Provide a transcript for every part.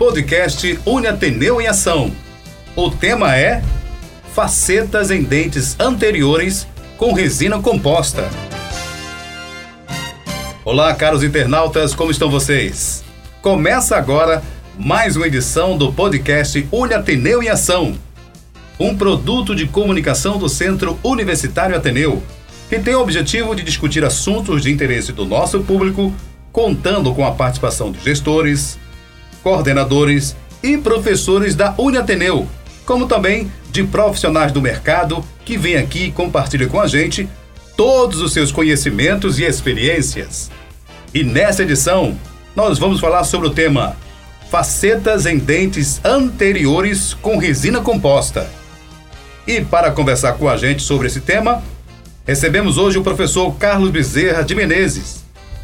podcast Une Ateneu em Ação. O tema é Facetas em dentes anteriores com resina composta. Olá, caros internautas, como estão vocês? Começa agora mais uma edição do podcast Une Ateneu em Ação, um produto de comunicação do Centro Universitário Ateneu, que tem o objetivo de discutir assuntos de interesse do nosso público, contando com a participação de gestores, coordenadores e professores da Uniateneu, como também de profissionais do mercado que vêm aqui e compartilham com a gente todos os seus conhecimentos e experiências. E nessa edição, nós vamos falar sobre o tema Facetas em dentes anteriores com resina composta. E para conversar com a gente sobre esse tema, recebemos hoje o professor Carlos Bezerra de Menezes,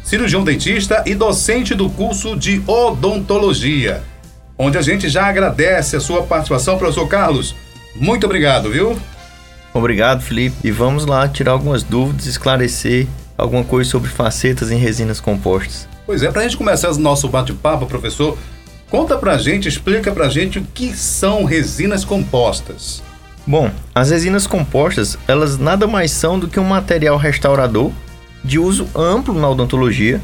cirurgião dentista e docente do curso de odontologia, onde a gente já agradece a sua participação, professor Carlos. Muito obrigado, viu? Obrigado, Felipe. E vamos lá tirar algumas dúvidas, esclarecer alguma coisa sobre facetas em resinas compostas. Pois é, para a gente começar o nosso bate-papo, professor, conta para a gente, explica para a gente o que são resinas compostas. Bom, as resinas compostas, elas nada mais são do que um material restaurador de uso amplo na odontologia,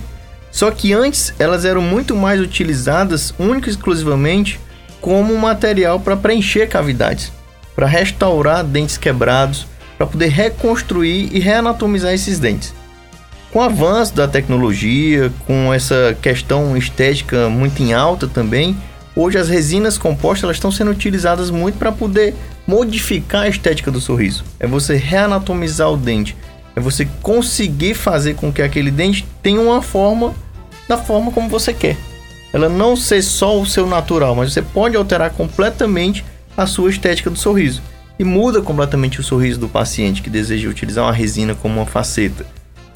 só que antes elas eram muito mais utilizadas única e exclusivamente como material para preencher cavidades, para restaurar dentes quebrados, para poder reconstruir e reanatomizar esses dentes. Com o avanço da tecnologia, com essa questão estética muito em alta também, hoje as resinas compostas elas estão sendo utilizadas muito para poder modificar a estética do sorriso. É você reanatomizar o dente, é você conseguir fazer com que aquele dente tenha uma forma da forma como você quer. Ela não ser só o seu natural, mas você pode alterar completamente a sua estética do sorriso. E muda completamente o sorriso do paciente que deseja utilizar uma resina como uma faceta,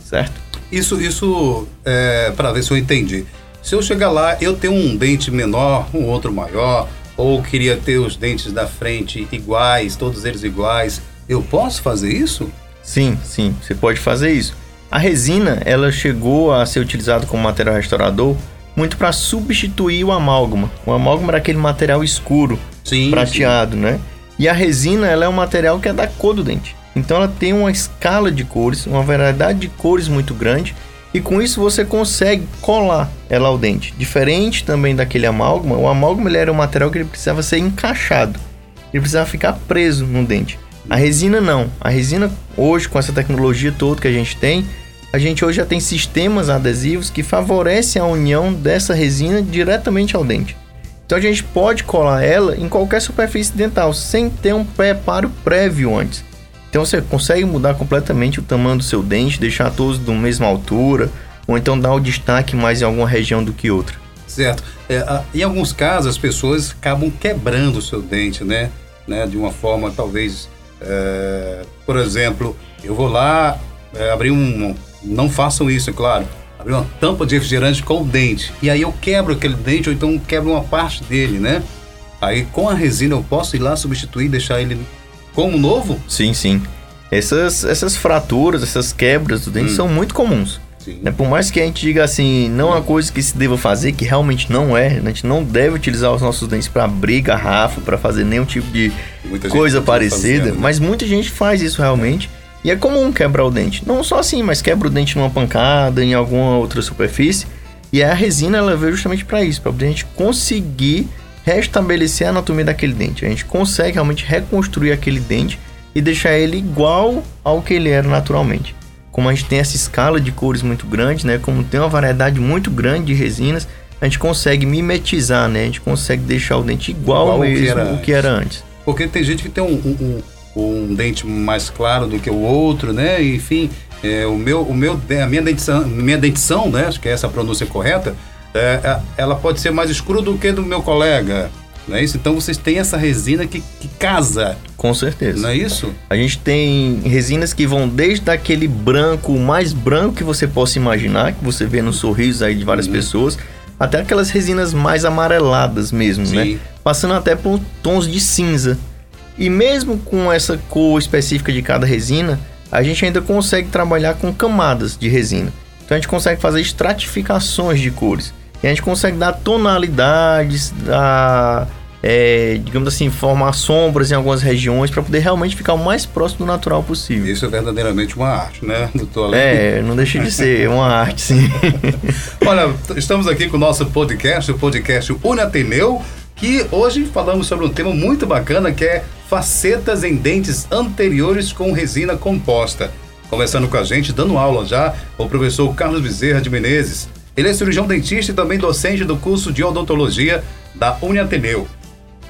certo? Isso, isso é, para ver se eu entendi. Se eu chegar lá, eu tenho um dente menor, um outro maior, ou queria ter os dentes da frente iguais, todos eles iguais, eu posso fazer isso? Sim, sim, você pode fazer isso. A resina, ela chegou a ser utilizada como material restaurador muito para substituir o amálgama. O amálgama era aquele material escuro, sim, prateado, sim. né? E a resina, ela é um material que é da cor do dente. Então ela tem uma escala de cores, uma variedade de cores muito grande, e com isso você consegue colar ela ao dente. Diferente também daquele amálgama, o amálgama ele era um material que ele precisava ser encaixado. Ele precisava ficar preso no dente. A resina não. A resina hoje com essa tecnologia toda que a gente tem, a gente hoje já tem sistemas adesivos que favorecem a união dessa resina diretamente ao dente. Então a gente pode colar ela em qualquer superfície dental sem ter um preparo prévio antes. Então você consegue mudar completamente o tamanho do seu dente, deixar todos da mesma altura, ou então dar o destaque mais em alguma região do que outra. Certo. É, em alguns casos as pessoas acabam quebrando o seu dente, né? né? De uma forma talvez é, por exemplo, eu vou lá é, abrir um. Não façam isso, é claro. Abrir uma tampa de refrigerante com o dente. E aí eu quebro aquele dente, ou então quebro uma parte dele, né? Aí com a resina eu posso ir lá substituir, deixar ele como novo? Sim, sim. Essas, essas fraturas, essas quebras do dente hum. são muito comuns. Né? Por mais que a gente diga assim, não é uma coisa que se deva fazer, que realmente não é, a gente não deve utilizar os nossos dentes para abrir garrafa, para fazer nenhum tipo de coisa parecida, fazendo, né? mas muita gente faz isso realmente. E é comum quebrar o dente. Não só assim, mas quebra o dente numa pancada, em alguma outra superfície. E a resina ela veio justamente para isso, para a gente conseguir restabelecer a anatomia daquele dente. A gente consegue realmente reconstruir aquele dente e deixar ele igual ao que ele era naturalmente como a gente tem essa escala de cores muito grande, né? Como tem uma variedade muito grande de resinas, a gente consegue mimetizar, né? A gente consegue deixar o dente igual, igual mesmo que o que era antes. Porque tem gente que tem um, um, um, um dente mais claro do que o outro, né? Enfim, é, o meu, o meu, a minha dentição, minha dentição, né? Acho que é essa a pronúncia correta. É, é ela pode ser mais escura do que do meu colega. Não é isso? Então vocês têm essa resina que, que casa. Com certeza. Não é isso? A gente tem resinas que vão desde aquele branco, o mais branco que você possa imaginar, que você vê nos sorrisos aí de várias uhum. pessoas, até aquelas resinas mais amareladas mesmo, né? Sim. né? Passando até por tons de cinza. E mesmo com essa cor específica de cada resina, a gente ainda consegue trabalhar com camadas de resina. Então a gente consegue fazer estratificações de cores. E a gente consegue dar tonalidades, dar, é, digamos assim, formar sombras em algumas regiões para poder realmente ficar o mais próximo do natural possível. Isso é verdadeiramente uma arte, né, doutor? É, não deixa de ser uma arte, sim. Olha, estamos aqui com o nosso podcast, o podcast Unateneu, que hoje falamos sobre um tema muito bacana que é facetas em dentes anteriores com resina composta. Conversando com a gente, dando aula já, o professor Carlos Bezerra de Menezes. Ele é cirurgião dentista e também docente do curso de odontologia da Uniateneu.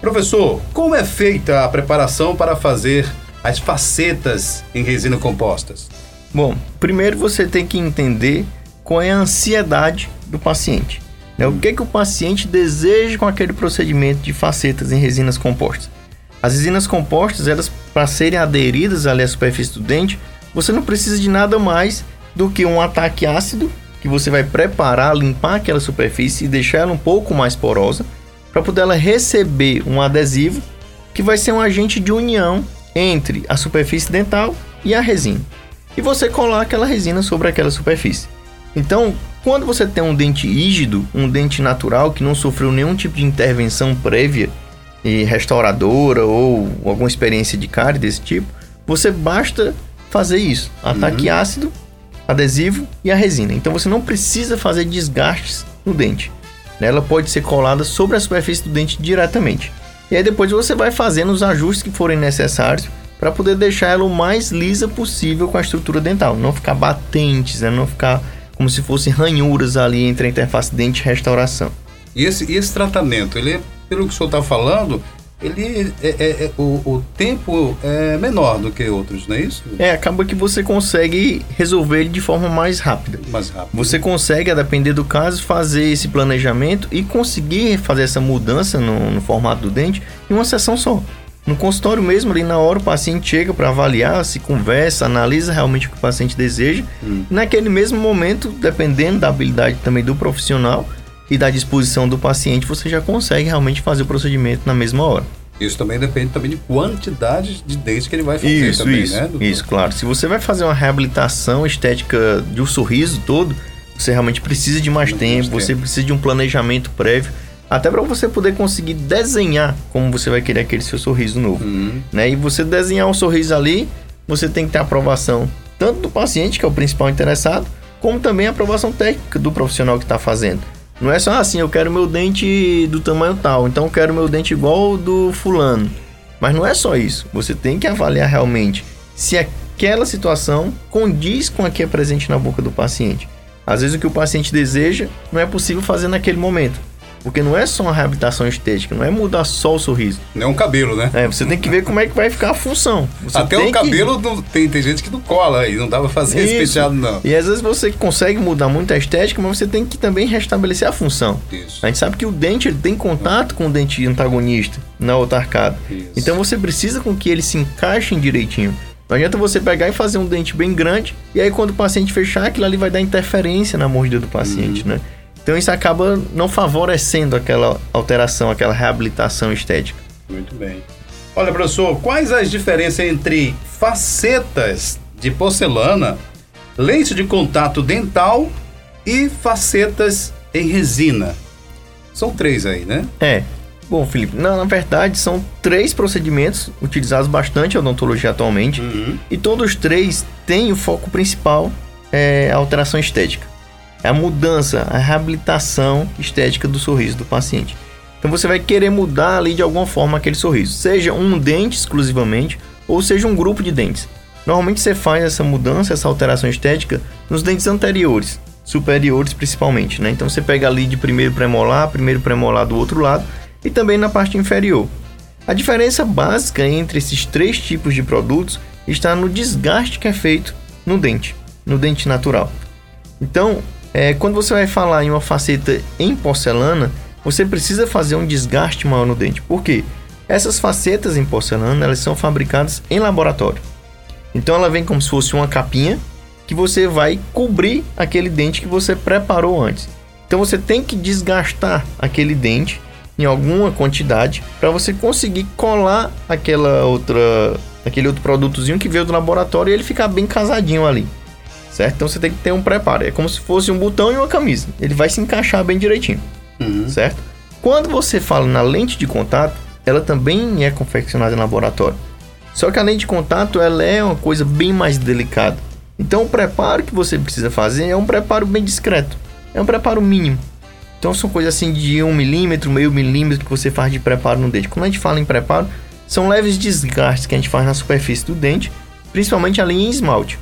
Professor, como é feita a preparação para fazer as facetas em resina compostas? Bom, primeiro você tem que entender qual é a ansiedade do paciente. Né? O que, é que o paciente deseja com aquele procedimento de facetas em resinas compostas? As resinas compostas, elas para serem aderidas ali à superfície do dente, você não precisa de nada mais do que um ataque ácido que você vai preparar, limpar aquela superfície e deixar ela um pouco mais porosa para poder ela receber um adesivo que vai ser um agente de união entre a superfície dental e a resina. E você colar aquela resina sobre aquela superfície. Então, quando você tem um dente rígido, um dente natural que não sofreu nenhum tipo de intervenção prévia e restauradora ou alguma experiência de cárie desse tipo, você basta fazer isso: ataque uhum. ácido, adesivo e a resina. Então você não precisa fazer desgastes no dente. Ela pode ser colada sobre a superfície do dente diretamente. E aí depois você vai fazendo os ajustes que forem necessários para poder deixar ela o mais lisa possível com a estrutura dental, não ficar batentes, né? não ficar como se fossem ranhuras ali entre a interface dente e restauração. E esse, esse tratamento, ele, pelo que o senhor está falando, ele é, é, é, o, o, tempo é menor do que outros, não é isso? É, acaba que você consegue resolver ele de forma mais rápida. Mais rápida. Você consegue, a depender do caso, fazer esse planejamento e conseguir fazer essa mudança no, no formato do dente em uma sessão só. No consultório mesmo, ali na hora, o paciente chega para avaliar, se conversa, analisa realmente o que o paciente deseja. Hum. naquele mesmo momento, dependendo da habilidade também do profissional, e da disposição do paciente, você já consegue realmente fazer o procedimento na mesma hora. Isso também depende também de quantidade de dentes que ele vai fazer isso, também, isso, né? Isso, claro. Se você vai fazer uma reabilitação estética de um sorriso todo, você realmente precisa de mais tempo, você precisa de um planejamento prévio, até para você poder conseguir desenhar como você vai querer aquele seu sorriso novo, uhum. né? E você desenhar um sorriso ali, você tem que ter aprovação tanto do paciente, que é o principal interessado, como também a aprovação técnica do profissional que está fazendo. Não é só assim, eu quero meu dente do tamanho tal, então eu quero meu dente igual do fulano. Mas não é só isso. Você tem que avaliar realmente se aquela situação condiz com o que é presente na boca do paciente. Às vezes o que o paciente deseja não é possível fazer naquele momento. Porque não é só uma reabilitação estética, não é mudar só o sorriso. Não é um cabelo, né? É, você tem que ver como é que vai ficar a função. Você Até o cabelo que... não, tem, tem gente que não cola e não dá pra fazer Isso. especial, não. E às vezes você consegue mudar muito a estética, mas você tem que também restabelecer a função. Isso. A gente sabe que o dente ele tem contato com o dente antagonista na outra arcada. Isso. Então você precisa com que eles se encaixem direitinho. Não adianta você pegar e fazer um dente bem grande, e aí quando o paciente fechar, aquilo ali vai dar interferência na mordida do paciente, uhum. né? Então isso acaba não favorecendo aquela alteração, aquela reabilitação estética. Muito bem. Olha, professor, quais as diferenças entre facetas de porcelana, lente de contato dental e facetas em resina? São três aí, né? É. Bom, Felipe, na, na verdade são três procedimentos utilizados bastante em odontologia atualmente uhum. e todos três têm o foco principal é, a alteração estética a mudança, a reabilitação estética do sorriso do paciente. Então você vai querer mudar ali de alguma forma aquele sorriso, seja um dente exclusivamente ou seja um grupo de dentes. Normalmente você faz essa mudança, essa alteração estética nos dentes anteriores, superiores principalmente, né? Então você pega ali de primeiro premolar, primeiro premolar do outro lado e também na parte inferior. A diferença básica entre esses três tipos de produtos está no desgaste que é feito no dente, no dente natural. Então, é, quando você vai falar em uma faceta em porcelana, você precisa fazer um desgaste maior no dente. Por quê? Essas facetas em porcelana elas são fabricadas em laboratório. Então ela vem como se fosse uma capinha que você vai cobrir aquele dente que você preparou antes. Então você tem que desgastar aquele dente em alguma quantidade para você conseguir colar aquela outra aquele outro produtozinho que veio do laboratório e ele ficar bem casadinho ali. Certo? Então você tem que ter um preparo. É como se fosse um botão e uma camisa. Ele vai se encaixar bem direitinho, uhum. certo? Quando você fala na lente de contato, ela também é confeccionada em laboratório. Só que a lente de contato ela é uma coisa bem mais delicada. Então o preparo que você precisa fazer é um preparo bem discreto. É um preparo mínimo. Então são coisas assim de 1 milímetro, meio milímetro que você faz de preparo no dente. Quando a gente fala em preparo, são leves desgastes que a gente faz na superfície do dente, principalmente ali em esmalte.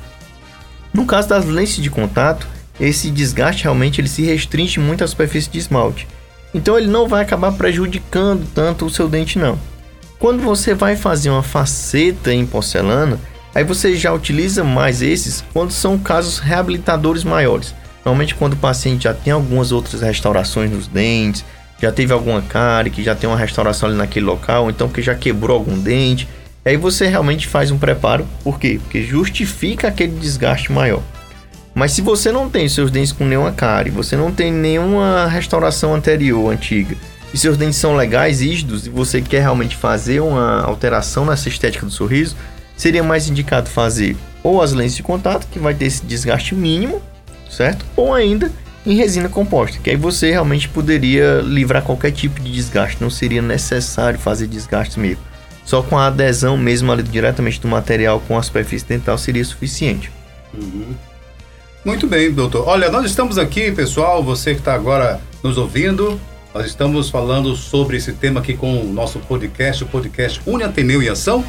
No caso das lentes de contato, esse desgaste realmente ele se restringe muito à superfície de esmalte. Então ele não vai acabar prejudicando tanto o seu dente não. Quando você vai fazer uma faceta em porcelana, aí você já utiliza mais esses quando são casos reabilitadores maiores. Normalmente quando o paciente já tem algumas outras restaurações nos dentes, já teve alguma cárie, que já tem uma restauração ali naquele local, então que já quebrou algum dente, aí você realmente faz um preparo, por quê? Porque justifica aquele desgaste maior. Mas se você não tem seus dentes com nenhuma cárie, você não tem nenhuma restauração anterior, antiga, e seus dentes são legais, rígidos, e você quer realmente fazer uma alteração nessa estética do sorriso, seria mais indicado fazer ou as lentes de contato, que vai ter esse desgaste mínimo, certo? Ou ainda em resina composta, que aí você realmente poderia livrar qualquer tipo de desgaste, não seria necessário fazer desgaste mesmo. Só com a adesão mesmo ali diretamente do material com a superfície dental seria suficiente. Uhum. Muito bem, doutor. Olha, nós estamos aqui, pessoal, você que está agora nos ouvindo, nós estamos falando sobre esse tema aqui com o nosso podcast, o podcast Uni Ateneu em Ação,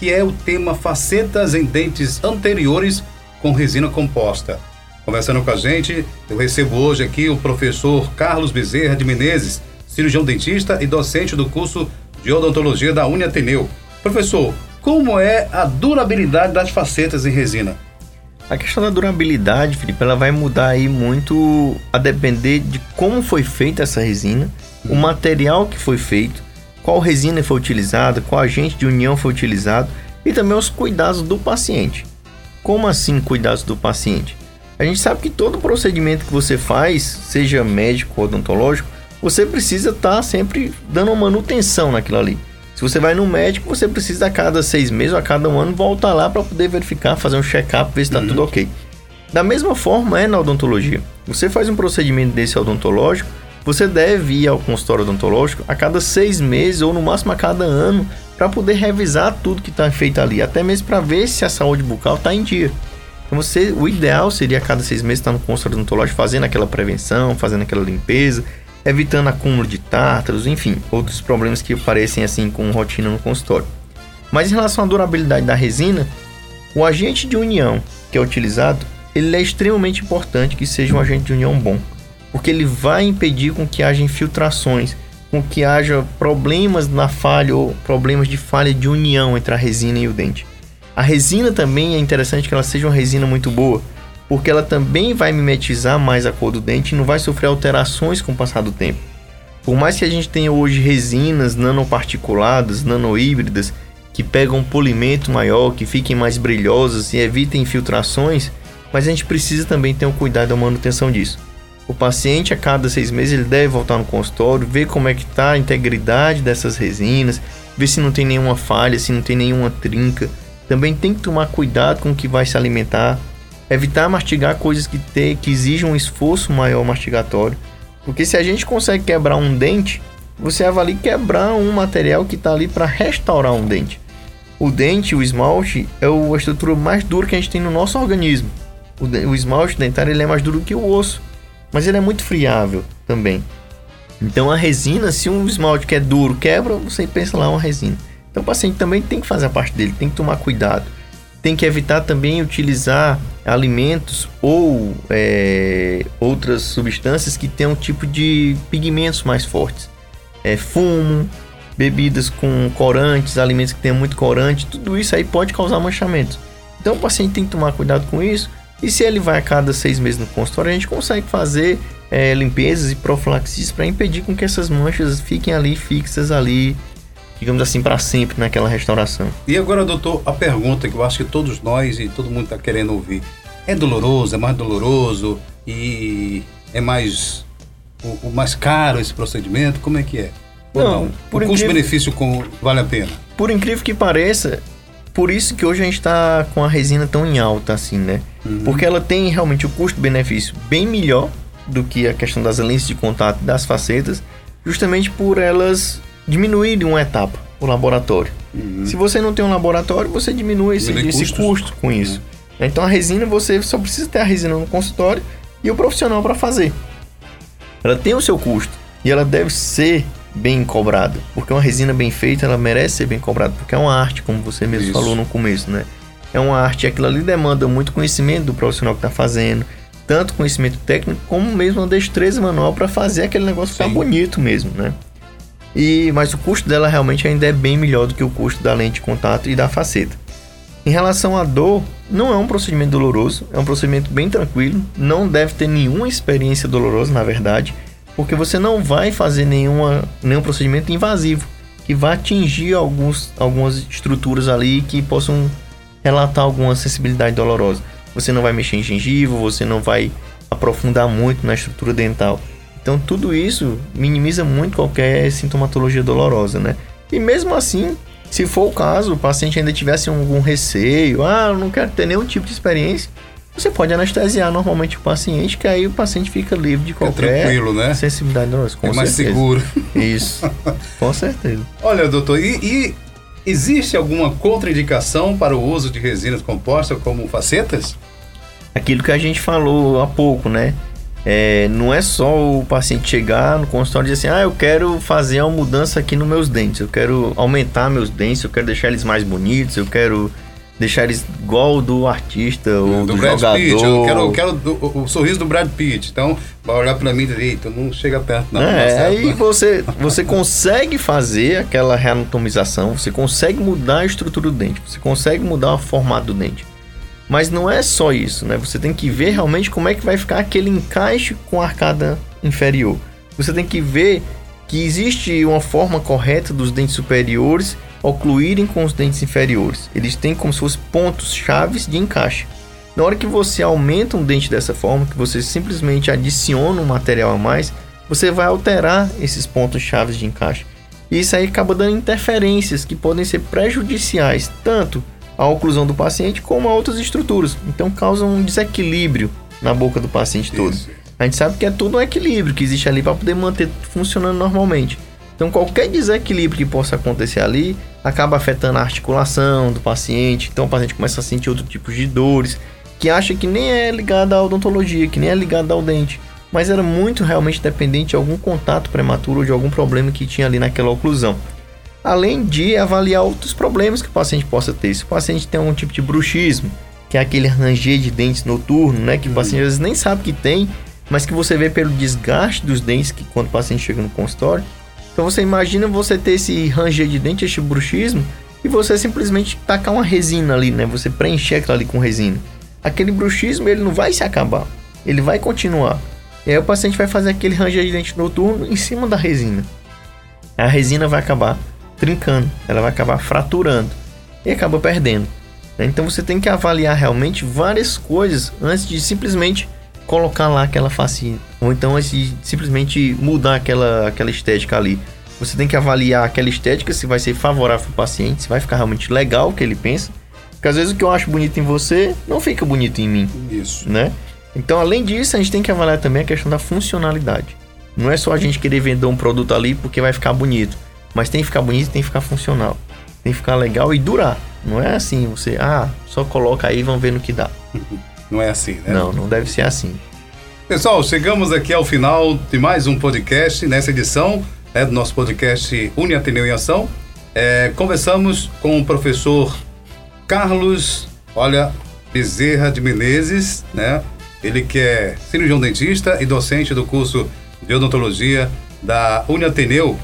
que é o tema facetas em dentes anteriores com resina composta. Conversando com a gente, eu recebo hoje aqui o professor Carlos Bezerra de Menezes, cirurgião dentista e docente do curso de odontologia da Uniateneu. Professor, como é a durabilidade das facetas em resina? A questão da durabilidade, Felipe, ela vai mudar aí muito a depender de como foi feita essa resina, o uhum. material que foi feito, qual resina foi utilizada, qual agente de união foi utilizado e também os cuidados do paciente. Como assim cuidados do paciente? A gente sabe que todo procedimento que você faz, seja médico ou odontológico, você precisa estar tá sempre dando uma manutenção naquilo ali. Se você vai no médico, você precisa a cada seis meses a cada um ano voltar lá para poder verificar, fazer um check-up, ver se está uhum. tudo ok. Da mesma forma é na odontologia. Você faz um procedimento desse odontológico, você deve ir ao consultório odontológico a cada seis meses ou no máximo a cada ano para poder revisar tudo que está feito ali, até mesmo para ver se a saúde bucal está em dia. Então você, o ideal seria a cada seis meses estar no consultório odontológico fazendo aquela prevenção, fazendo aquela limpeza, evitando acúmulo de tártaros, enfim, outros problemas que aparecem assim com rotina no consultório. Mas em relação à durabilidade da resina, o agente de união que é utilizado, ele é extremamente importante que seja um agente de união bom, porque ele vai impedir com que haja infiltrações, com que haja problemas na falha ou problemas de falha de união entre a resina e o dente. A resina também é interessante que ela seja uma resina muito boa, porque ela também vai mimetizar mais a cor do dente e não vai sofrer alterações com o passar do tempo. Por mais que a gente tenha hoje resinas nanoparticuladas, nanohíbridas, que pegam um polimento maior, que fiquem mais brilhosas e evitem infiltrações, mas a gente precisa também ter um cuidado da manutenção disso. O paciente a cada seis meses ele deve voltar no consultório, ver como é que está a integridade dessas resinas, ver se não tem nenhuma falha, se não tem nenhuma trinca, também tem que tomar cuidado com o que vai se alimentar, evitar mastigar coisas que, te, que exijam um esforço maior mastigatório. Porque se a gente consegue quebrar um dente, você avalia quebrar um material que está ali para restaurar um dente. O dente, o esmalte, é a estrutura mais dura que a gente tem no nosso organismo. O, o esmalte dentário ele é mais duro que o osso, mas ele é muito friável também. Então a resina, se um esmalte que é duro quebra, você pensa lá uma resina. Então o paciente também tem que fazer a parte dele, tem que tomar cuidado. Tem que evitar também utilizar alimentos ou é, outras substâncias que tenham um tipo de pigmentos mais fortes. É, fumo, bebidas com corantes, alimentos que tenham muito corante, tudo isso aí pode causar manchamento. Então o paciente tem que tomar cuidado com isso. E se ele vai a cada seis meses no consultório, a gente consegue fazer é, limpezas e profilaxias para impedir com que essas manchas fiquem ali fixas ali digamos assim, para sempre naquela restauração. E agora, doutor, a pergunta que eu acho que todos nós e todo mundo está querendo ouvir: é doloroso? É mais doloroso? E é mais o, o mais caro esse procedimento? Como é que é? Ou não, não? o custo-benefício vale a pena? Por incrível que pareça, por isso que hoje a gente está com a resina tão em alta assim, né? Uhum. Porque ela tem realmente o custo-benefício bem melhor do que a questão das lentes de contato das facetas, justamente por elas diminuírem uma etapa, o laboratório. Uhum. Se você não tem um laboratório, você diminui esse, esse custo com isso. Uhum. Então a resina, você só precisa ter a resina no consultório e o profissional para fazer. Ela tem o seu custo e ela deve ser bem cobrada, porque uma resina bem feita, ela merece ser bem cobrada, porque é uma arte, como você mesmo Isso. falou no começo, né? É uma arte, aquilo ali demanda muito conhecimento do profissional que está fazendo, tanto conhecimento técnico como mesmo uma destreza manual para fazer aquele negócio Sim. ficar bonito mesmo, né? E mas o custo dela realmente ainda é bem melhor do que o custo da lente de contato e da faceta. Em relação à dor, não é um procedimento doloroso, é um procedimento bem tranquilo, não deve ter nenhuma experiência dolorosa, na verdade porque você não vai fazer nenhuma, nenhum procedimento invasivo que vai atingir alguns, algumas estruturas ali que possam relatar alguma sensibilidade dolorosa. Você não vai mexer em gengiva, você não vai aprofundar muito na estrutura dental. Então tudo isso minimiza muito qualquer sintomatologia dolorosa, né? E mesmo assim, se for o caso, o paciente ainda tivesse algum receio, ah, eu não quero ter nenhum tipo de experiência, você pode anestesiar normalmente o paciente, que aí o paciente fica livre de qualquer tranquilo, né? sensibilidade dolorosa. Com é mais certeza. seguro. Isso, com certeza. Olha, doutor, e, e, existe alguma contraindicação para o uso de resinas compostas como facetas? Aquilo que a gente falou há pouco, né? É, não é só o paciente chegar no consultório e dizer assim, ah, eu quero fazer uma mudança aqui nos meus dentes, eu quero aumentar meus dentes, eu quero deixar eles mais bonitos, eu quero deixar eles igual do artista ou do, do Brad jogador. Pitt. Eu quero, eu quero o, o, sorriso do Brad Pitt. Então, vai olhar para mim direito, não chega perto não. É, tá aí você, você consegue fazer aquela reanatomização, você consegue mudar a estrutura do dente, você consegue mudar o formato do dente. Mas não é só isso, né? Você tem que ver realmente como é que vai ficar aquele encaixe com a arcada inferior. Você tem que ver que existe uma forma correta dos dentes superiores ocluírem com os dentes inferiores. Eles têm como se fossem pontos chaves de encaixe. Na hora que você aumenta um dente dessa forma, que você simplesmente adiciona um material a mais, você vai alterar esses pontos chaves de encaixe. E isso aí acaba dando interferências que podem ser prejudiciais tanto à oclusão do paciente como a outras estruturas. Então causa um desequilíbrio na boca do paciente todo. Isso. A gente sabe que é tudo um equilíbrio que existe ali para poder manter funcionando normalmente. Então qualquer desequilíbrio que possa acontecer ali acaba afetando a articulação do paciente. Então o paciente começa a sentir outro tipo de dores que acha que nem é ligada à odontologia, que nem é ligada ao dente, mas era muito realmente dependente de algum contato prematuro ou de algum problema que tinha ali naquela oclusão. Além de avaliar outros problemas que o paciente possa ter. Se o paciente tem algum tipo de bruxismo, que é aquele ranger de dentes noturno, né, que o paciente às vezes nem sabe que tem, mas que você vê pelo desgaste dos dentes que quando o paciente chega no consultório, então você imagina você ter esse ranger de dente, este bruxismo, e você simplesmente tacar uma resina ali, né? Você preencher aquilo ali com resina. Aquele bruxismo ele não vai se acabar, ele vai continuar. E aí o paciente vai fazer aquele ranger de dente noturno em cima da resina. A resina vai acabar trincando, ela vai acabar fraturando e acaba perdendo. Né? Então você tem que avaliar realmente várias coisas antes de simplesmente colocar lá aquela facinha. Ou então assim, simplesmente mudar aquela, aquela estética ali. Você tem que avaliar aquela estética se vai ser favorável para o paciente, se vai ficar realmente legal o que ele pensa. Porque às vezes o que eu acho bonito em você não fica bonito em mim. Isso. Né? Então, além disso, a gente tem que avaliar também a questão da funcionalidade. Não é só a gente querer vender um produto ali porque vai ficar bonito. Mas tem que ficar bonito tem que ficar funcional. Tem que ficar legal e durar. Não é assim, você, ah, só coloca aí e vamos ver no que dá. Não é assim, né? Não, não deve ser assim. Pessoal, chegamos aqui ao final de mais um podcast, nessa edição né, do nosso podcast Uni Ateneu em Ação. É, conversamos com o professor Carlos, olha, Bezerra de Menezes, né? Ele que é cirurgião dentista e docente do curso de odontologia da Uni Ateneu.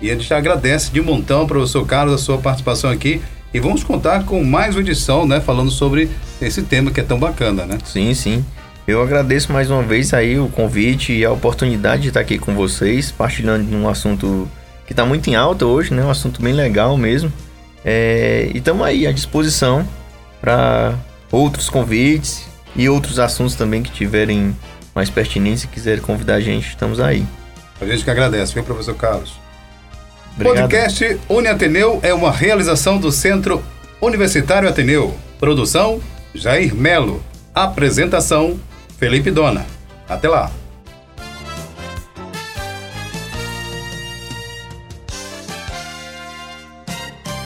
E a gente agradece de montão, professor Carlos, a sua participação aqui e vamos contar com mais uma edição, né? Falando sobre esse tema que é tão bacana, né? Sim, sim. Eu agradeço mais uma vez aí o convite e a oportunidade de estar aqui com vocês, partilhando de um assunto que está muito em alta hoje, né? Um assunto bem legal mesmo. É... E estamos aí à disposição para outros convites e outros assuntos também que tiverem mais pertinência e quiserem convidar a gente, estamos aí. A gente que agradece, viu, professor Carlos? Obrigado. Podcast Uni Ateneu é uma realização do Centro Universitário Ateneu. Produção: Jair Melo. Apresentação: Felipe Dona. Até lá.